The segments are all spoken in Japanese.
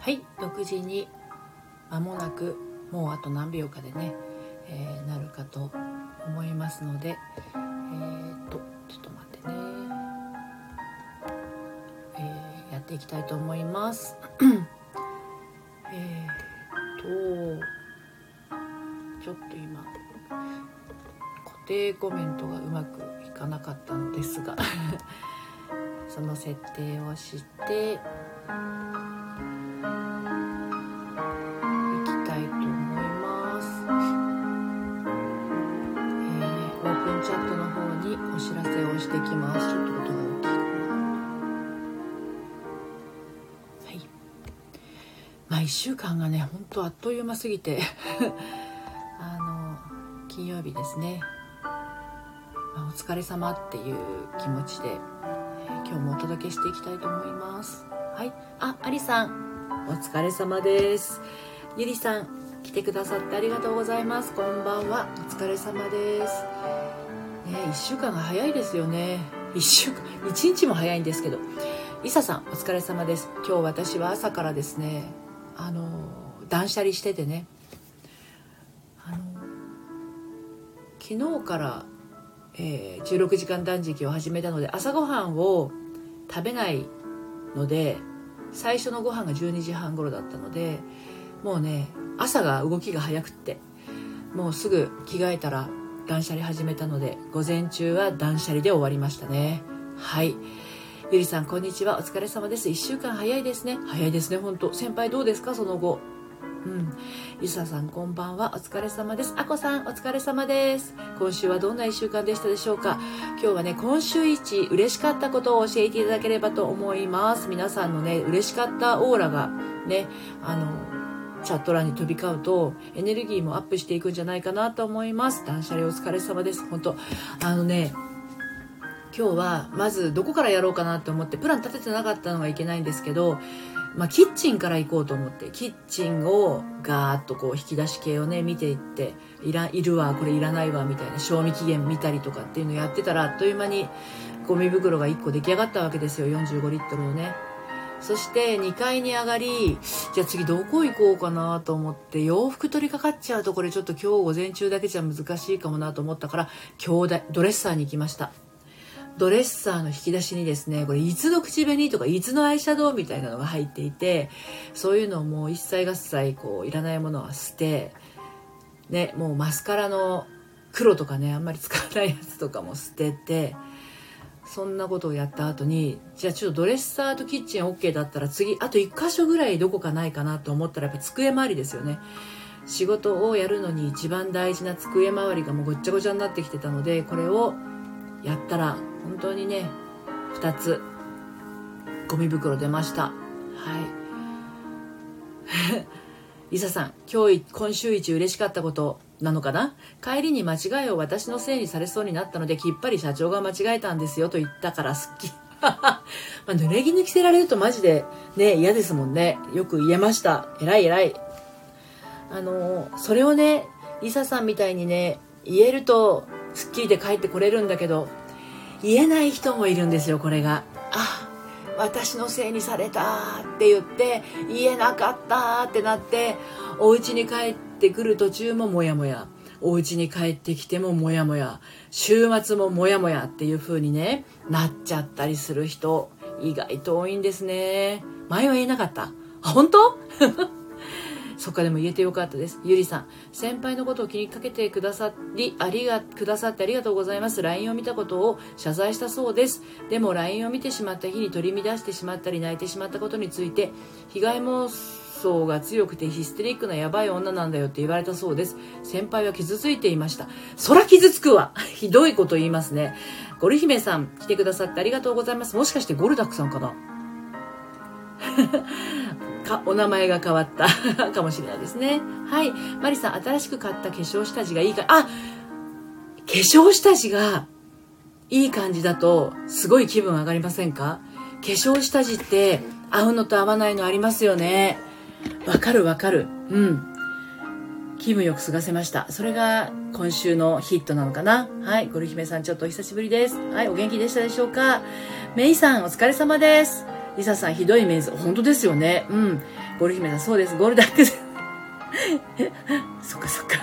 はい6時に間もなくもうあと何秒かでね、えー、なるかと思いますのでえー、っとちょっと待ってね、えー、やっていきたいと思います。えっとちょっと今固定コメントがうまくいかなかったのですが その設定をして知らせをしてきます。ちょっと音が大きいはい。まあ1週間がねほんとあっという間すぎて。あの金曜日ですね、まあ、お疲れ様っていう気持ちで今日もお届けしていきたいと思います。はい。あアリさん。お疲れ様です。ゆりさん来てくださってありがとうございます。こんばんは。お疲れ様です。ね1週間が早いですよね。1週間1日も早いんですけど。いささんお疲れ様です。今日私は朝からですねあの断捨離しててね。あの昨日からえー、16時間断食を始めたので朝ごはんを食べないので最初のご飯が12時半頃だったのでもうね朝が動きが早くってもうすぐ着替えたら断捨離始めたので午前中は断捨離で終わりましたねはいゆりさんこんにちはお疲れ様です1週間早いですね早いですね本当先輩どうですか？その後うん。ゆささんこんばんは。お疲れ様です。あこさんお疲れ様です。今週はどんな一週間でしたでしょうか？今日はね、今週一嬉しかったことを教えていただければと思います。皆さんのね、嬉しかったオーラがね、あの、チャット欄に飛び交うとエネルギーもアップしていくんじゃないかなと思います。断捨離お疲れ様です。本当あのね、今日はまずどこからやろうかなと思ってプラン立ててなかったのがいけないんですけどまあ、キッチンから行こうと思ってキッチンをガーッとこう引き出し系をね見ていっていらいるわこれいらないわみたいな賞味期限見たりとかっていうのやってたらあっという間にゴミ袋が1個出来上がったわけですよ45リットルをねそして2階に上がりじゃあ次どこ行こうかなと思って洋服取り掛かっちゃうとこれちょっと今日午前中だけじゃ難しいかもなと思ったから今日ドレッサーに行きました。ドレッサーの引き出しにですね、これ、いつの口紅とか、いつのアイシャドウみたいなのが入っていて、そういうのをもう一切合切、こう、いらないものは捨て、ね、もうマスカラの黒とかね、あんまり使わないやつとかも捨てて、そんなことをやった後に、じゃあちょっとドレッサーとキッチン OK だったら次、あと1箇所ぐらいどこかないかなと思ったらやっぱ机周りですよね。仕事をやるのに一番大事な机周りがもうごっちゃごちゃになってきてたので、これをやったら本当にね2つゴミ袋出ました。はい。リサさん今日今週一嬉しかったこと。なのかな？帰りに間違いを私のせいにされそうになったのできっぱり社長が間違えたんですよと言ったからすっきり。まあ、濡れ着に着せられるとマジでね嫌ですもんね。よく言えました。偉い偉い。あのそれをねリサさんみたいにね言えるとすっきりで帰ってこれるんだけど言えない人もいるんですよこれが。あ私のせいにされたって言って言えなかったってなってお家に帰ってくる途中もモヤモヤお家に帰ってきてもモヤモヤ週末もモヤモヤっていう風にねなっちゃったりする人意外と多いんですね前は言えなかった本当？そっかでも言えてよかったです。ゆりさん、先輩のことを気にかけてくださり、ありが、くださってありがとうございます。LINE を見たことを謝罪したそうです。でも LINE を見てしまった日に取り乱してしまったり泣いてしまったことについて、被害妄想が強くてヒステリックなやばい女なんだよって言われたそうです。先輩は傷ついていました。そら傷つくわ ひどいこと言いますね。ゴル姫さん、来てくださってありがとうございます。もしかしてゴルダックさんかな？かお名前が変わった かもしれないですね。はい。マリさん、新しく買った化粧下地がいいか、あ化粧下地がいい感じだと、すごい気分上がりませんか？化粧下地って合うのと合わないのありますよね。わかるわかる。うん。気分よく過ごせました。それが今週のヒットなのかな。はい。ゴル姫さん、ちょっとお久しぶりです。はい。お元気でしたでしょうか。メイさん、お疲れ様です。リサさんひどいメンズ本当ですよねうんゴル姫さんそうですゴールダックスそっかそっか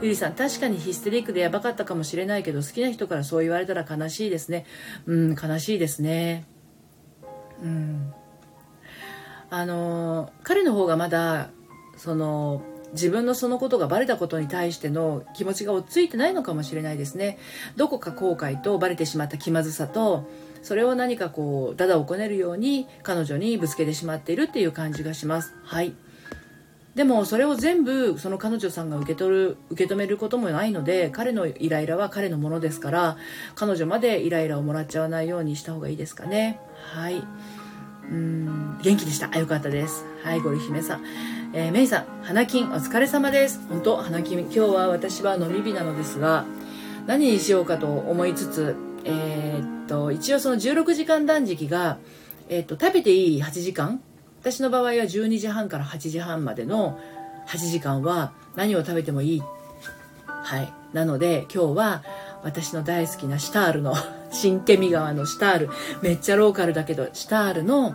ゆりさん確かにヒステリックでやばかったかもしれないけど好きな人からそう言われたら悲しいですねうん悲しいですねうんあの彼の方がまだその自分のそのことがバレたことに対しての気持ちが落ち着いてないのかもしれないですね。どこか後悔とバレてしまった気まずさとそれを何かこうダダをこねるように彼女にぶつけてしまっているっていう感じがします。はい。でもそれを全部その彼女さんが受け取る受け止めることもないので彼のイライラは彼のものですから彼女までイライラをもらっちゃわないようにした方がいいですかね。はい。うん。元気でした。あよかったです。はいゴリ姫さん。えー、メイさん花金お疲れ様です。本当花金。今日は私は飲み日なのですが何にしようかと思いつつえー、っと一応その16時間断食が、えー、っと食べていい8時間？私の場合は12時半から8時半までの8時間は何を食べてもいい？はい。なので今日は私の大好きなシタールの新ケミ川のシタール。めっちゃローカルだけどシタールの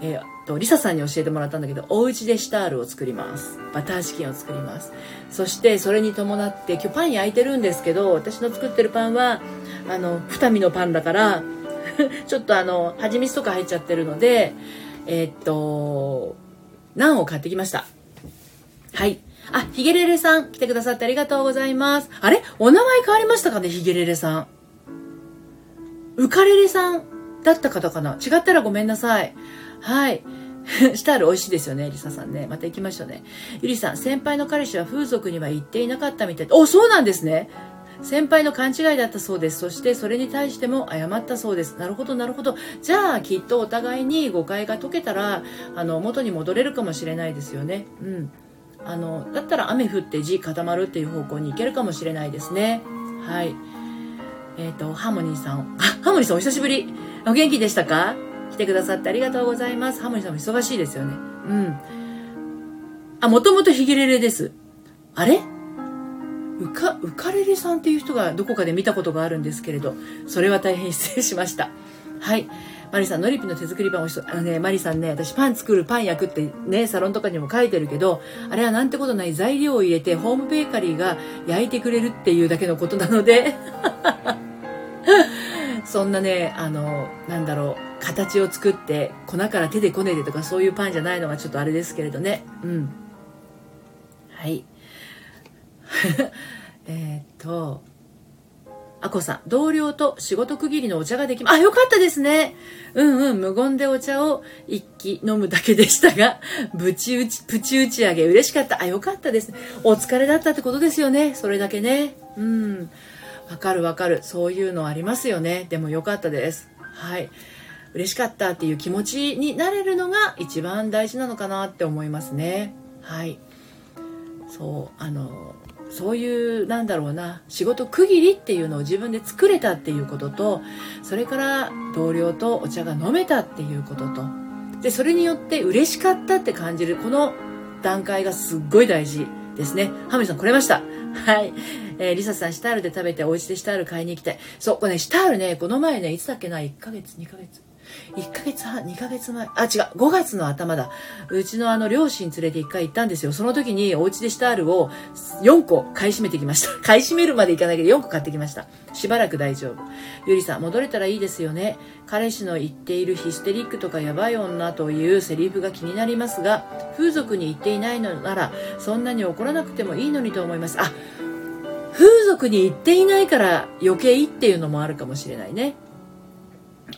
えー、とリサさんに教えてもらったんだけどお家でシタールを作ります。バターチキンを作ります。そしてそれに伴って今日パン焼いてるんですけど私の作ってるパンはあの二見のパンだから ちょっとあの蜂蜜とか入っちゃってるのでえー、っとナンを買ってきました。はい。あ、ヒゲレレさん来てくださってありがとうございます。あれ？お名前変わりましたかねヒゲレレさん。ウカレレさんだった方かな？違ったらごめんなさい。はい。シタール美味しいですよね、リサさんね。また行きましょうね。ゆりさん、先輩の彼氏は風俗には行っていなかったみたい。お、そうなんですね。先輩の勘違いだったそうです。そしてそれに対しても謝ったそうです。なるほど、なるほど。じゃあ、きっとお互いに誤解が解けたら、あの、元に戻れるかもしれないですよね。うん。あの、だったら雨降って地固まるっていう方向に行けるかもしれないですね。はい。えっ、ー、と、ハーモニーさん。あ、ハーモニーさんお久しぶり。お元気でしたか？来てくださってありがとうございます。ハモリさんも忙しいですよね。うん。あ、もともとヒゲレレです。あれ？うか、うかれれさんっていう人がどこかで見たことがあるんですけれど、それは大変失礼しました。はい。マリさん、ノリピの手作りパンおいしそう。あのね、マリさんね、私パン作る、パン焼くってね、サロンとかにも書いてるけど、あれはなんてことない材料を入れて、ホームベーカリーが焼いてくれるっていうだけのことなので、そんなね、あの、なんだろう、形を作って粉から手でこねてとかそういうパンじゃないのがちょっとあれですけれどね。うん。はい。えっとあこさん同僚と仕事区切りのお茶ができまあよかったですね。うんうん無言でお茶を一気飲むだけでしたが ぶち打ちプチ打ち上げ嬉しかった。あよかったですね。お疲れだったってことですよね。それだけね。うん。わかるわかる。そういうのありますよね。でもよかったです。はい。嬉しかったっていう気持ちになれるのが一番大事なのかなって思いますね。はい。そうあのそういうなんだろうな。仕事区切りっていうのを自分で作れたっていうこととそれから同僚とお茶が飲めたっていうことと。でそれによって嬉しかったって感じるこの段階がすっごい大事ですね。ハミさん来れました。はい。えー、リサさん、シタールで食べて、お家でシタール買いに行きたい。そう、これね、シタールね、この前ね、いつだっけな、1ヶ月、2ヶ月。1ヶ月半、2ヶ月前、あ、違う、5月の頭だ。うちのあの、両親連れて1回行ったんですよ。その時にお家でシタールを4個買い占めてきました。買い占めるまでいかないけど4個買ってきました。しばらく大丈夫。ゆりさん、戻れたらいいですよね。彼氏の言っているヒステリックとかやばい女というセリフが気になりますが、風俗に行っていないのなら、そんなに怒らなくてもいいのにと思います。あ、風俗に行っていないから余計っていうのもあるかもしれないね。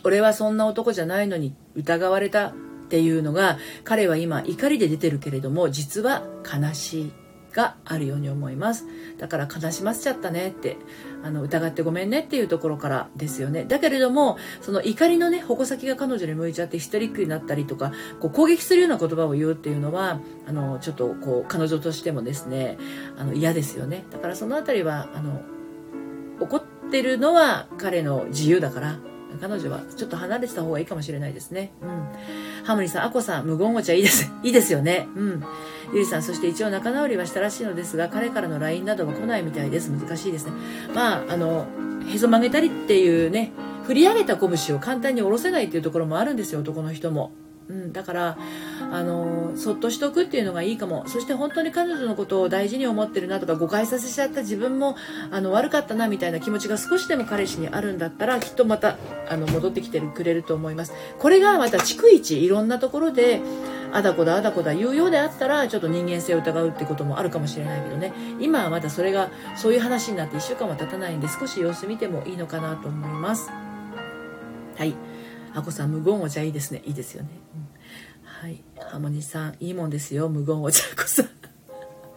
俺はそんな男じゃないのに疑われたっていうのが彼は今怒りで出てるけれども実は悲しいがあるように思います。だから悲しませちゃったねってあの疑ってごめんねっていうところからですよね。だけれどもその怒りのね矛先が彼女に向いちゃってヒステリックになったりとかこう攻撃するような言葉を言うっていうのはあのちょっとこう彼女としてもですねあの嫌ですよね。だからその辺りはあの怒ってるのは彼の自由だから彼女はちょっと離れてた方がいいかもしれないですね。うん。ハムリさん、アコさん、無言お茶いいです。いいですよね。うん。ゆりさん、そして一応仲直りはしたらしいのですが、彼からの LINE などは来ないみたいです。難しいですね。まあ、あの、へそ曲げたりっていうね、振り上げた拳を簡単に下ろせないっていうところもあるんですよ男の人も。うん、だから、あのそっとしとくっていうのがいいかも。そして本当に彼女のことを大事に思ってるなとか誤解させちゃった自分もあの悪かったなみたいな気持ちが少しでも彼氏にあるんだったらきっとまたあの戻ってきてくれると思います。これがまた逐一いろんなところであだこだあだこだ言うようであったらちょっと人間性を疑うってこともあるかもしれないけどね。今はまだそれがそういう話になって1週間は経たないんで少し様子見てもいいのかなと思います。はい。あこさん無言お茶いいですね。いいですよね、うん、はい。ハモニさんいいもんですよ。無言お茶こさん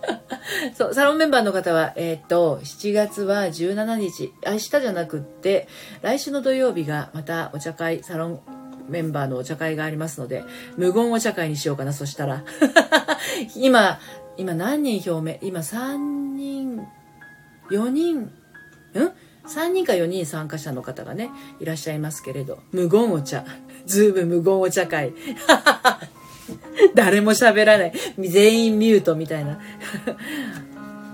そうサロンメンバーの方はえー、っと7月は17日。明日じゃなくって来週の土曜日がまたお茶会サロンメンバーのお茶会がありますので、無言お茶会にしようかな、そしたら。今、今何人表明？今3人、4人、ん？?3 人か4人参加者の方がね、いらっしゃいますけれど、無言お茶。ズーム無言お茶会。誰も喋らない。全員ミュートみたいな。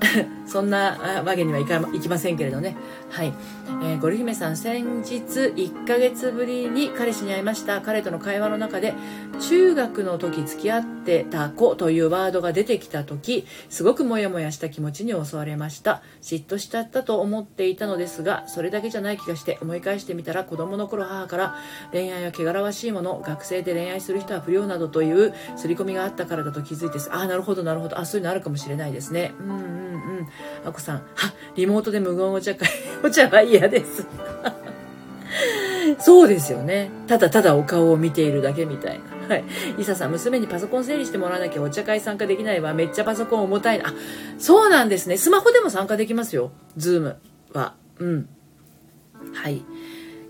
そんなわけにはいかいきませんけれどね。はい。えー、ゴル姫さん、先日1ヶ月ぶりに彼氏に会いました。彼との会話の中で、中学の時付き合ってた子というワードが出てきた時、すごくモヤモヤした気持ちに襲われました。嫉妬しちゃったと思っていたのですが、それだけじゃない気がして思い返してみたら子供の頃母から恋愛は汚らわしいもの、学生で恋愛する人は不良などという刷り込みがあったからだと気づいて、ああ、なるほど、なるほど。あ、そういうのあるかもしれないですね。うんうんうん。あこさん、は、リモートで無言お茶会、お茶は嫌です。そうですよね。ただただお顔を見ているだけみたいな。はい。リサさん、娘にパソコン整理してもらわなきゃお茶会参加できないわ。めっちゃパソコン重たいな。あ、そうなんですね。スマホでも参加できますよ。ズームは。うん。はい。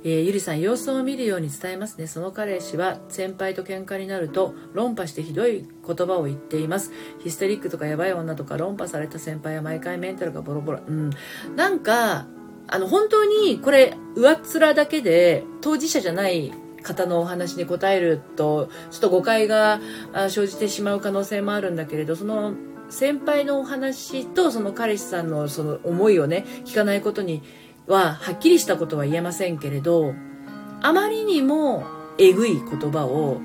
えー、ゆりさん様子を見るように伝えますねその彼氏は先輩と喧嘩になると論破してひどい言葉を言っていますヒステリックとかやばい女とか論破された先輩は毎回メンタルがボロボロうんなんかあの本当にこれ上っ面だけで当事者じゃない方のお話に答えるとちょっと誤解が生じてしまう可能性もあるんだけれどその先輩のお話とその彼氏さんのその思いをね聞かないことにははっきりしたことは言えませんけれどあまりにもえぐい言葉を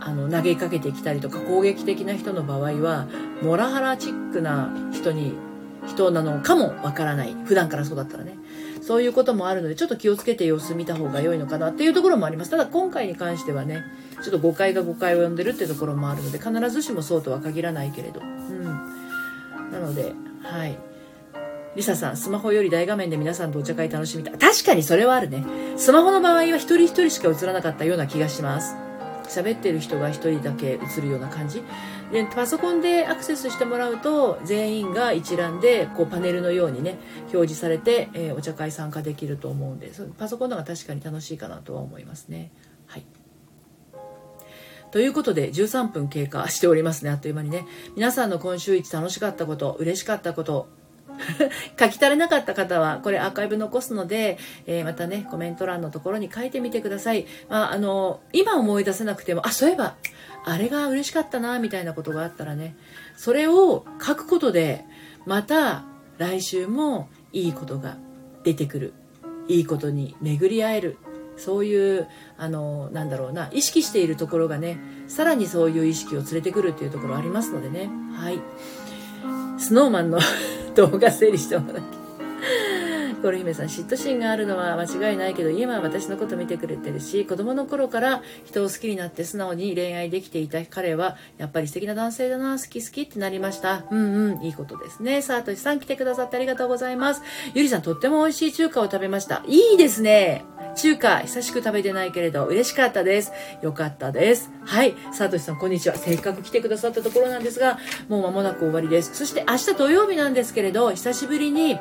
あの投げかけてきたりとか攻撃的な人の場合はモラハラチックな人に人なのかもわからない普段からそうだったらねそういうこともあるのでちょっと気をつけて様子見た方が良いのかなっていうところもありますただ今回に関してはねちょっと誤解が誤解を呼んでるっていうところもあるので必ずしもそうとは限らないけれどうんなのではいリサさん、スマホより大画面で皆さんとお茶会楽しみたい。確かにそれはあるね。スマホの場合は一人一人しか映らなかったような気がします。喋ってる人が一人だけ映るような感じ？で、パソコンでアクセスしてもらうと、全員が一覧で、こうパネルのようにね、表示されて、えー、お茶会参加できると思うんで、パソコンの方が確かに楽しいかなとは思いますね。はい。ということで13分経過しておりますねあっという間にね皆さんの今週一楽しかったこと嬉しかったこと 書き足れなかった方はこれアーカイブ残すので、えー、またねコメント欄のところに書いてみてください、まあ、あの今思い出せなくてもあそういえばあれが嬉しかったなみたいなことがあったらねそれを書くことでまた来週もいいことが出てくる。いいことに巡り合える。そういうあのなんだろうな意識しているところがねさらにそういう意識を連れてくるっていうところありますのでね。はい。スノーマンの動画整理してもらって。コル姫さん、嫉妬心があるのは間違いないけど、今は私のこと見てくれてるし、子供の頃から人を好きになって素直に恋愛できていた彼は、やっぱり素敵な男性だな、好き好きってなりました。うんうん、いいことですね。さあ、としさん来てくださってありがとうございます。ゆりさん、とっても美味しい中華を食べました。いいですね。中華、久しく食べてないけれど、嬉しかったです。よかったです。はい。さとしさん、こんにちは。せっかく来てくださったところなんですが、もう間もなく終わりです。そして明日土曜日なんですけれど、久しぶりに、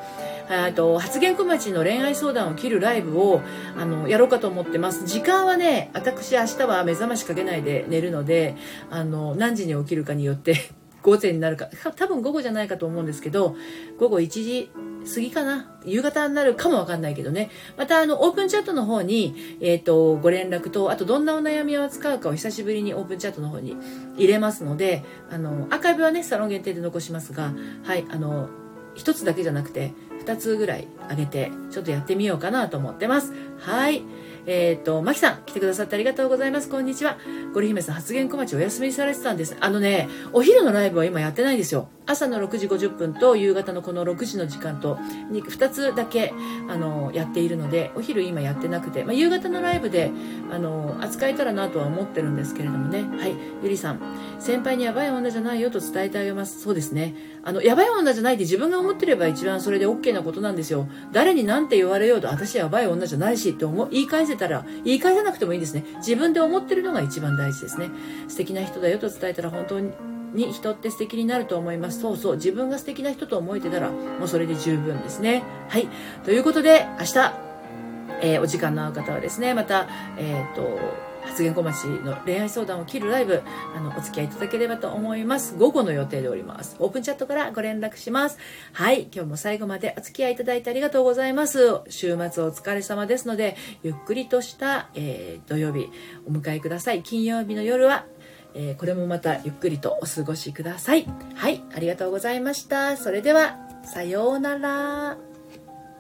と発言小町の恋愛相談を切るライブをあのやろうかと思ってます。時間はね私明日は目覚ましかけないで寝るのであの何時に起きるかによって 午前になるか多分午後じゃないかと思うんですけど午後1時過ぎかな？夕方になるかもわかんないけどね。またあのオープンチャットの方に、えーと、ご連絡とあとどんなお悩みを扱うかを久しぶりにオープンチャットの方に入れますのであのアーカイブはねサロン限定で残しますがはいあの一つだけじゃなくて2つぐらいあげてちょっとやってみようかなと思ってますはいえっ、ー、と、まきさん、来てくださってありがとうございます。こんにちは。ゴリ姫さん、発言小町お休みされてたんです。あのね、お昼のライブは今やってないんですよ。朝の6時50分と夕方のこの6時の時間と2つだけあのやっているのでお昼今やってなくて、まあ、夕方のライブであの扱えたらなとは思ってるんですけれどもね。はいゆりさん。先輩にやばい女じゃないよと伝えてあげます。そうですね。あのやばい女じゃないって自分が思ってれば一番それで OK なことなんですよ。誰に何て言われようと私やばい女じゃないしって思言い返せたら言い返さなくてもいいんですね。自分で思ってるのが一番大事ですね。素敵な人だよと伝えたら本当にに人って素敵になると思います。そうそう。自分が素敵な人と思えてたらもうそれで十分ですね。はい。ということで明日、えー、お時間の合う方はですねまたえっ、ー、と発言小町の恋愛相談を切るライブあのお付き合いいただければと思います。午後の予定でおります。オープンチャットからご連絡します。はい。今日も最後までお付き合いいただいてありがとうございます。週末お疲れ様ですのでゆっくりとした、えー、土曜日お迎えください。金曜日の夜はえー、これもまたゆっくりとお過ごしください。はい、ありがとうございました。それでは、さようなら。